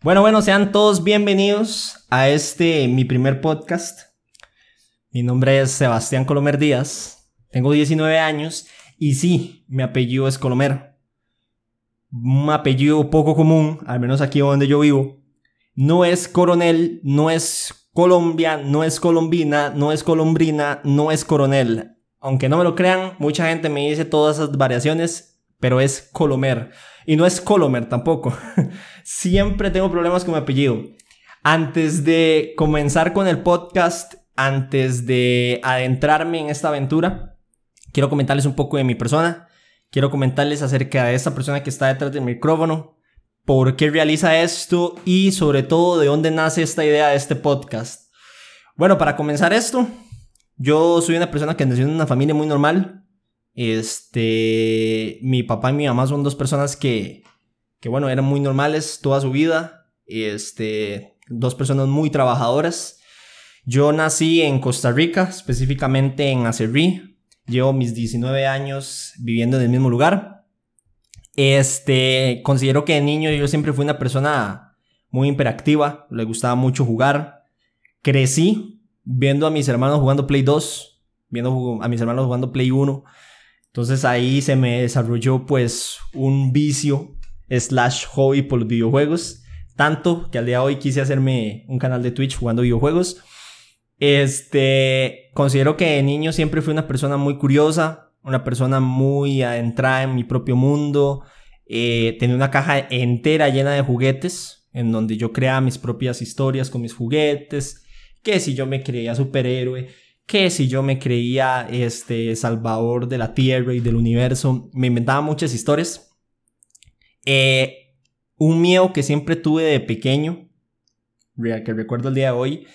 Bueno, bueno, sean todos bienvenidos a este, mi primer podcast. Mi nombre es Sebastián Colomer Díaz, tengo 19 años y sí, mi apellido es Colomer. Un apellido poco común, al menos aquí donde yo vivo. No es coronel, no es Colombia, no es colombina, no es colombrina, no es coronel. Aunque no me lo crean, mucha gente me dice todas esas variaciones, pero es Colomer. Y no es Colomer tampoco. Siempre tengo problemas con mi apellido. Antes de comenzar con el podcast, antes de adentrarme en esta aventura, quiero comentarles un poco de mi persona. Quiero comentarles acerca de esta persona que está detrás del micrófono, por qué realiza esto y sobre todo de dónde nace esta idea de este podcast. Bueno, para comenzar esto, yo soy una persona que nació en una familia muy normal. Este, mi papá y mi mamá son dos personas que, que bueno, eran muy normales toda su vida. Este, dos personas muy trabajadoras. Yo nací en Costa Rica, específicamente en Acerrí. Llevo mis 19 años viviendo en el mismo lugar. Este, considero que de niño yo siempre fui una persona muy hiperactiva, le gustaba mucho jugar. Crecí viendo a mis hermanos jugando Play 2, viendo a mis hermanos jugando Play 1. Entonces ahí se me desarrolló pues un vicio slash hobby por los videojuegos. Tanto que al día de hoy quise hacerme un canal de Twitch jugando videojuegos. Este, considero que de niño siempre fui una persona muy curiosa, una persona muy adentrada en mi propio mundo. Eh, tenía una caja entera llena de juguetes, en donde yo creaba mis propias historias con mis juguetes. Que si yo me creía superhéroe, que si yo me creía este salvador de la tierra y del universo, me inventaba muchas historias. Eh, un miedo que siempre tuve de pequeño, que recuerdo el día de hoy,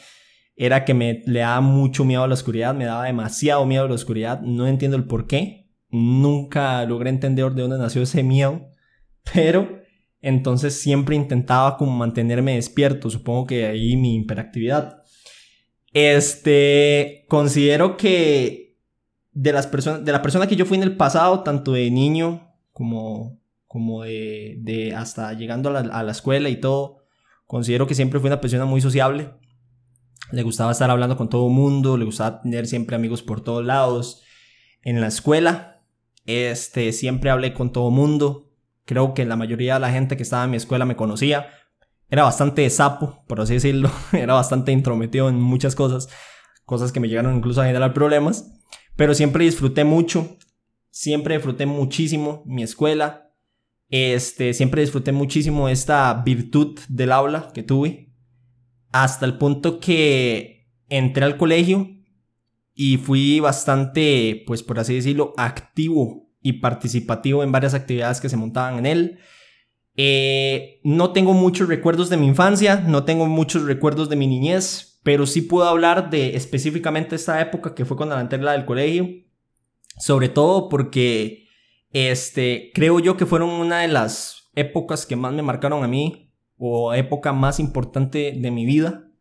era que me le daba mucho miedo a la oscuridad, me daba demasiado miedo a la oscuridad, no entiendo el por qué, nunca logré entender de dónde nació ese miedo, pero entonces siempre intentaba como mantenerme despierto, supongo que ahí mi hiperactividad. Este, considero que de las personas, de la persona que yo fui en el pasado, tanto de niño como, como de, hasta llegando a la, a la escuela y todo, considero que siempre fui una persona muy sociable. Le gustaba estar hablando con todo el mundo, le gustaba tener siempre amigos por todos lados. En la escuela, este, siempre hablé con todo el mundo. Creo que la mayoría de la gente que estaba en mi escuela me conocía, era bastante sapo, por así decirlo, era bastante intrometido en muchas cosas, cosas que me llegaron incluso a generar problemas, pero siempre disfruté mucho, siempre disfruté muchísimo mi escuela, este, siempre disfruté muchísimo esta virtud del aula que tuve, hasta el punto que entré al colegio y fui bastante, pues por así decirlo, activo y participativo en varias actividades que se montaban en él. Eh, no tengo muchos recuerdos de mi infancia, no tengo muchos recuerdos de mi niñez, pero sí puedo hablar de específicamente esta época que fue cuando entré la del colegio. Sobre todo porque este, creo yo que fueron una de las épocas que más me marcaron a mí, o época más importante de mi vida,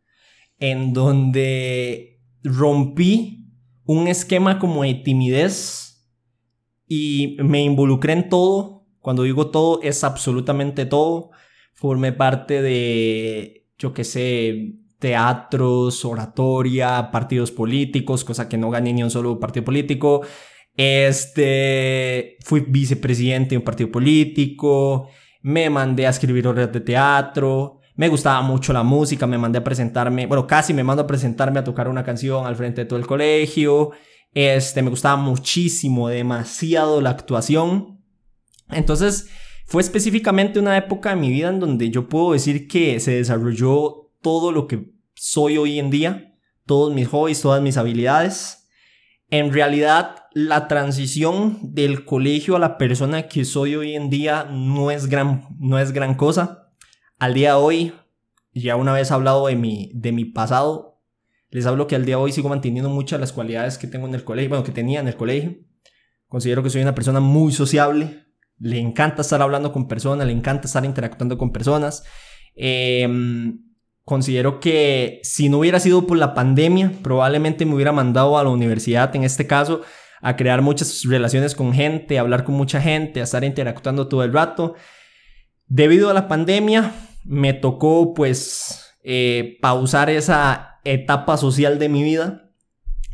en donde rompí un esquema como de timidez y me involucré en todo cuando digo todo, es absolutamente todo. Formé parte de, yo qué sé, teatros, oratoria, partidos políticos, cosa que no gané ni un solo partido político. Este, fui vicepresidente de un partido político, me mandé a escribir obras de teatro, me gustaba mucho la música, me mandé a presentarme, bueno, casi me mando a presentarme a tocar una canción al frente de todo el colegio. Este, me gustaba muchísimo, demasiado la actuación. Entonces, fue específicamente una época de mi vida en donde yo puedo decir que se desarrolló todo lo que soy hoy en día, todos mis hobbies, todas mis habilidades. En realidad, la transición del colegio a la persona que soy hoy en día no es gran, no es gran cosa. Al día de hoy, ya una vez hablado de mi, de mi pasado, les hablo que al día de hoy sigo manteniendo muchas de las cualidades que tengo en el colegio, bueno, que tenía en el colegio. Considero que soy una persona muy sociable, le encanta estar hablando con personas, le encanta estar interactuando con personas. Em, considero que si no hubiera sido por la pandemia, probablemente me hubiera mandado a la universidad, en este caso, a crear muchas relaciones con gente, a hablar con mucha gente, a estar interactuando todo el rato. Debido a la pandemia, me tocó pues eh, pausar esa etapa social de mi vida.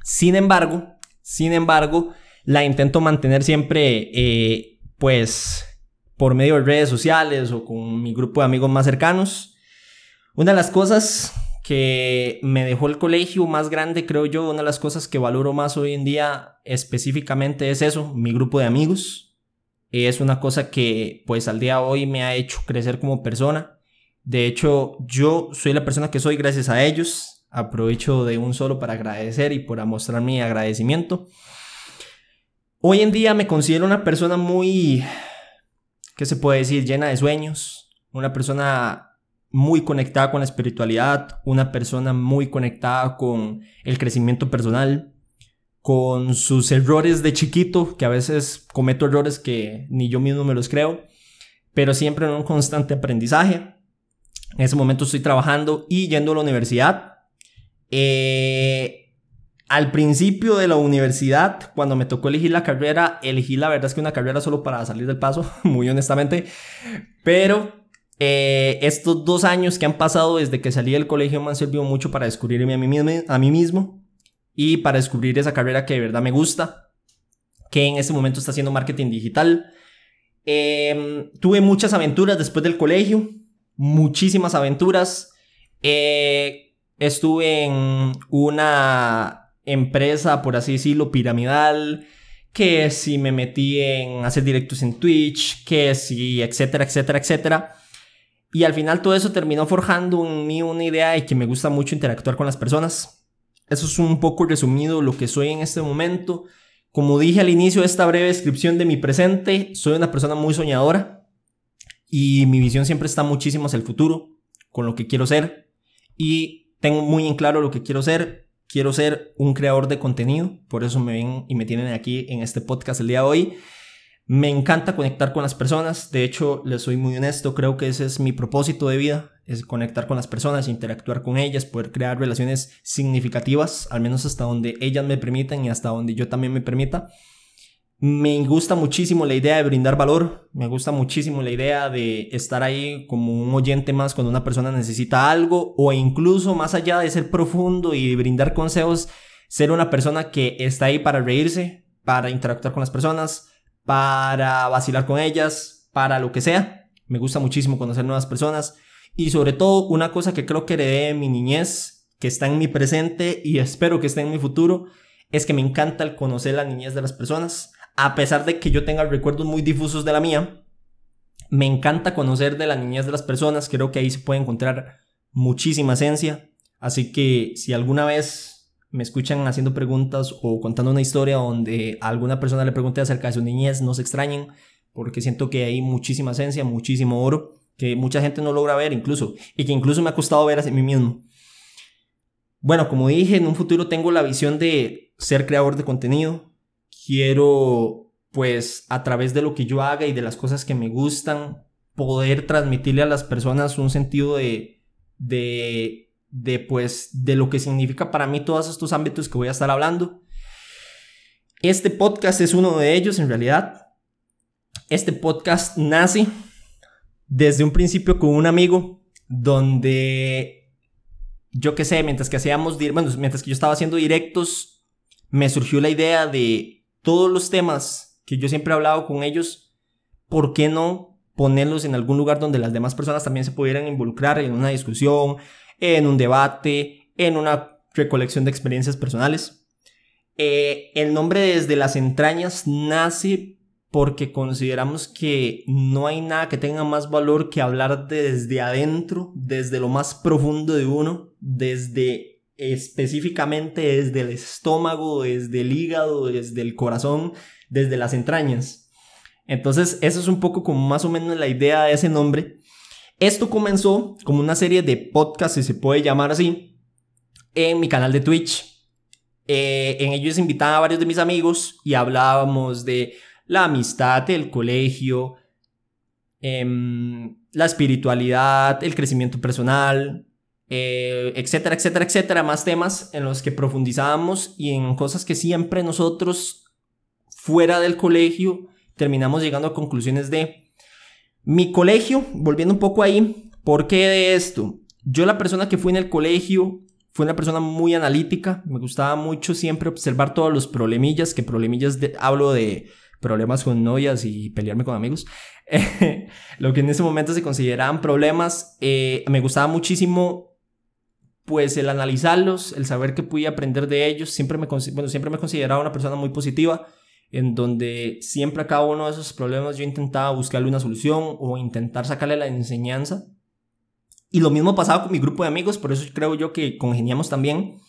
Sin embargo, sin embargo, la intento mantener siempre eh, pues por medio de redes sociales o con mi grupo de amigos más cercanos. Una de las cosas que me dejó el colegio más grande, creo yo, una de las cosas que valoro más hoy en día específicamente es eso, mi grupo de amigos. Es una cosa que pues al día de hoy me ha hecho crecer como persona. De hecho, yo soy la persona que soy gracias a ellos. Aprovecho de un solo para agradecer y por mostrar mi agradecimiento. Hoy en día me considero una persona muy, ¿qué se puede decir? Llena de sueños. Una persona muy conectada con la espiritualidad, una persona muy conectada con el crecimiento personal, con sus errores de chiquito, que a veces cometo errores que ni yo mismo me los creo, pero siempre en un constante aprendizaje. En ese momento estoy trabajando y yendo a la universidad. Eh, al principio de la universidad, cuando me tocó elegir la carrera, elegí la verdad es que una carrera solo para salir del paso, muy honestamente, pero eh, estos dos años que han pasado desde que salí del colegio me han servido mucho para descubrirme a mí, mismo, a mí mismo y para descubrir esa carrera que de verdad me gusta, que en este momento está haciendo marketing digital. Em, tuve muchas aventuras después del colegio, muchísimas aventuras. Eh, estuve en una empresa, por así decirlo, piramidal que si me metí en hacer directos en Twitch, que si, etcétera, etcétera, etcétera. Y al final todo eso terminó forjando en mí una idea de que me gusta mucho interactuar con las personas. Eso es un poco resumido lo que soy en este momento. Como dije al inicio de esta breve descripción de mi presente, soy una persona muy soñadora y mi visión siempre está muchísimo hacia el futuro, con lo que quiero ser. Y tengo muy en claro lo que quiero ser. Quiero ser un creador de contenido, por eso me ven y me tienen aquí en este podcast el día de hoy. Me encanta conectar con las personas, de hecho, les soy muy honesto, creo que ese es mi propósito de vida, es conectar con las personas, interactuar con ellas, poder crear relaciones significativas, al menos hasta donde ellas me permitan y hasta donde yo también me permita. Me gusta muchísimo la idea de brindar valor, me gusta muchísimo la idea de estar ahí como un oyente más cuando una persona necesita algo o incluso más allá de ser profundo y brindar consejos, ser una persona que está ahí para reírse, para interactuar con las personas, para vacilar con ellas, para lo que sea. Me gusta muchísimo conocer nuevas personas y sobre todo una cosa que creo que heredé de mi niñez, que está en mi presente y espero que esté en mi futuro, es que me encanta el conocer la niñez de las personas. A pesar de que yo tenga recuerdos muy difusos de la mía, me encanta conocer de la niñez de las personas. Creo que ahí se puede encontrar muchísima esencia. Así que si alguna vez me escuchan haciendo preguntas o contando una historia donde a alguna persona le pregunte acerca de su niñez, no se extrañen, porque siento que hay muchísima esencia, muchísimo oro, que mucha gente no logra ver incluso, y que incluso me ha costado ver a mí mismo. Bueno, como dije, en un futuro tengo la visión de ser creador de contenido. Quiero, pues, a través de lo que yo haga y de las cosas que me gustan, poder transmitirle a las personas un sentido de, de de pues de lo que significa para mí todos estos ámbitos que voy a estar hablando. Este podcast es uno de ellos en realidad. Este podcast nace desde un principio con un amigo donde yo qué sé, mientras que hacíamos, bueno, mientras que yo estaba haciendo directos, me surgió la idea de todos los temas que yo siempre he hablado con ellos, ¿por qué no ponerlos en algún lugar donde las demás personas también se pudieran involucrar en una discusión, en un debate, en una recolección de experiencias personales. Eh, el nombre desde las entrañas nace porque consideramos que no hay nada que tenga más valor que hablar desde adentro, desde lo más profundo de uno, desde específicamente desde el estómago, desde el hígado, desde el corazón, desde las entrañas. Entonces, eso es un poco como más o menos la idea de ese nombre. Esto comenzó como una serie de podcasts, si se puede llamar así, en mi canal de Twitch. Eh, en ellos invitaba a varios de mis amigos y hablábamos de la amistad, el colegio, em, la espiritualidad, el crecimiento personal, eh, etcétera, etcétera, etcétera, más temas en los que profundizábamos y en cosas que siempre nosotros fuera del colegio terminamos llegando a conclusiones de mi colegio, volviendo un poco ahí, ¿Por qué de esto? Yo la persona que fui en el colegio fue una persona muy analítica, me gustaba mucho siempre observar todos los problemillas, que problemillas hablo de problemas con novias y pelearme con amigos, lo que en ese momento se consideraban problemas, eh, me gustaba muchísimo pues el analizarlos, el saber que podía aprender de ellos, siempre me, bueno, siempre me consideraba una persona muy positiva, en donde siempre a cada uno de esos problemas yo intentaba buscarle una solución o intentar sacarle la enseñanza. Y lo mismo pasaba con mi grupo de amigos, por eso creo yo que congeniamos también.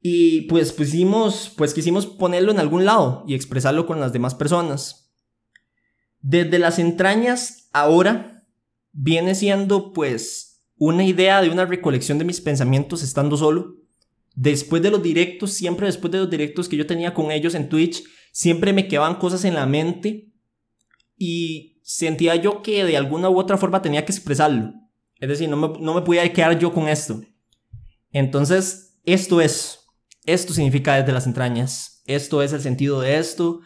Y pues pusimos, pues quisimos ponerlo en algún lado y expresarlo con las demás personas. Desde las entrañas ahora viene siendo pues una idea de una recolección de mis pensamientos estando solo. Después de los directos, siempre después de los directos que yo tenía con ellos en Twitch, siempre me quedaban cosas en la mente y sentía yo que de alguna u otra forma tenía que expresarlo. Es decir, no me, no me podía quedar yo con esto. Entonces, esto es esto significa desde las entrañas. Esto es el sentido de esto.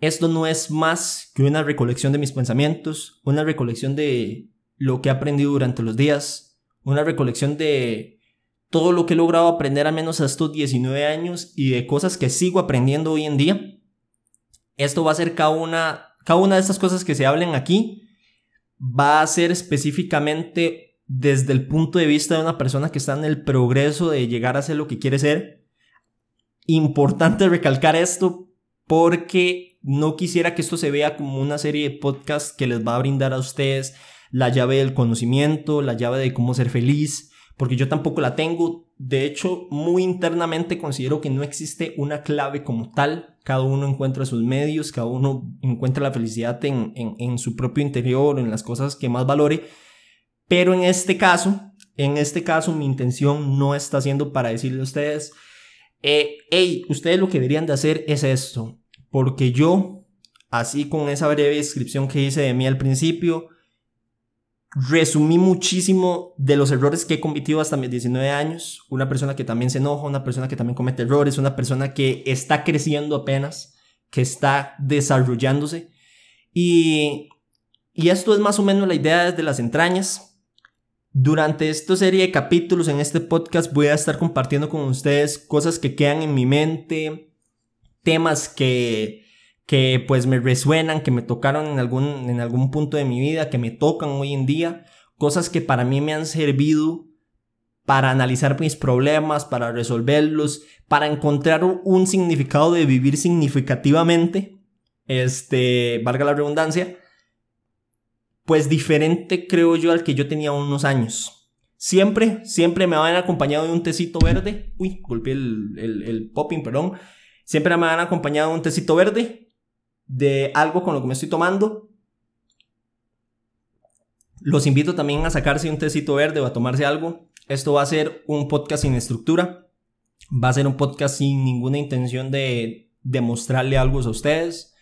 Esto no es más que una recolección de mis pensamientos, una recolección de lo que he aprendido durante los días, una recolección de todo lo que he logrado aprender a menos a estos 19 años y de cosas que sigo aprendiendo hoy en día. Esto va a ser cada una, cada una de estas cosas que se hablen aquí, va a ser específicamente desde el punto de vista de una persona que está en el progreso de llegar a ser lo que quiere ser Importante recalcar esto porque no quisiera que esto se vea como una serie de podcasts que les va a brindar a ustedes la llave del conocimiento, la llave de cómo ser feliz, porque yo tampoco la tengo. De hecho, muy internamente considero que no existe una clave como tal. Cada uno encuentra sus medios, cada uno encuentra la felicidad en, en su propio interior, en las cosas que más valore. Pero en este caso, en este caso mi intención no está siendo para decirle a ustedes, eh, hey, ustedes lo que deberían de hacer es esto, porque yo, así con esa breve descripción que hice de mí al principio, resumí muchísimo de los errores que he cometido hasta mis 19 años. Una persona que también se enoja, una persona que también comete errores, una persona que está creciendo apenas, que está desarrollándose. Y, y esto es más o menos la idea desde las entrañas. Durante esta serie de capítulos en este podcast voy a estar compartiendo con ustedes cosas que quedan en mi mente, temas que, que pues me resuenan, que me tocaron en algún, en algún punto de mi vida, que me tocan hoy en día, cosas que para mí me han servido para analizar mis problemas, para resolverlos, para encontrar un significado de vivir significativamente, este, valga la redundancia, pues diferente creo yo al que yo tenía unos años. Siempre, siempre me van acompañado de un tecito verde. Uy, golpeé el, el, popping, perdón. Siempre me van acompañado de un tecito verde, de algo con lo que me estoy tomando. Los invito también a sacarse un tecito verde o a tomarse algo. Esto va a ser un podcast sin estructura. Va a ser un podcast sin ninguna intención de demostrarle algo a ustedes.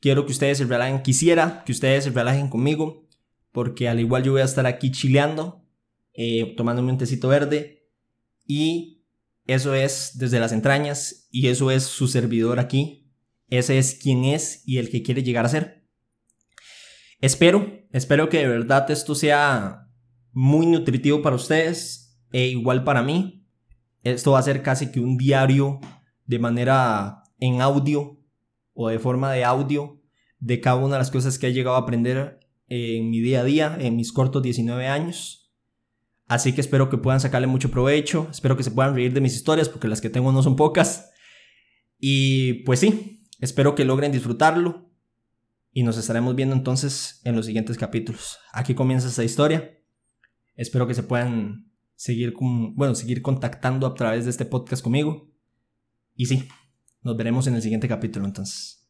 Quiero que ustedes se relajen. Quisiera que ustedes se relajen conmigo. Porque al igual yo voy a estar aquí chileando. Eh, tomándome un tecito verde. Y eso es desde las entrañas. Y eso es su servidor aquí. Ese es quien es y el que quiere llegar a ser. Espero, espero que de verdad esto sea muy nutritivo para ustedes. E igual para mí. Esto va a ser casi que un diario de manera en audio o de forma de audio de cada una de las cosas que he llegado a aprender en mi día a día, en mis cortos 19 años. Así que espero que puedan sacarle mucho provecho, espero que se puedan reír de mis historias, porque las que tengo no son pocas. Y pues sí, espero que logren disfrutarlo. Y nos estaremos viendo entonces en los siguientes capítulos. Aquí comienza esta historia. Espero que se puedan seguir, con, bueno, seguir contactando a través de este podcast conmigo. Y sí, nos veremos en el siguiente capítulo entonces.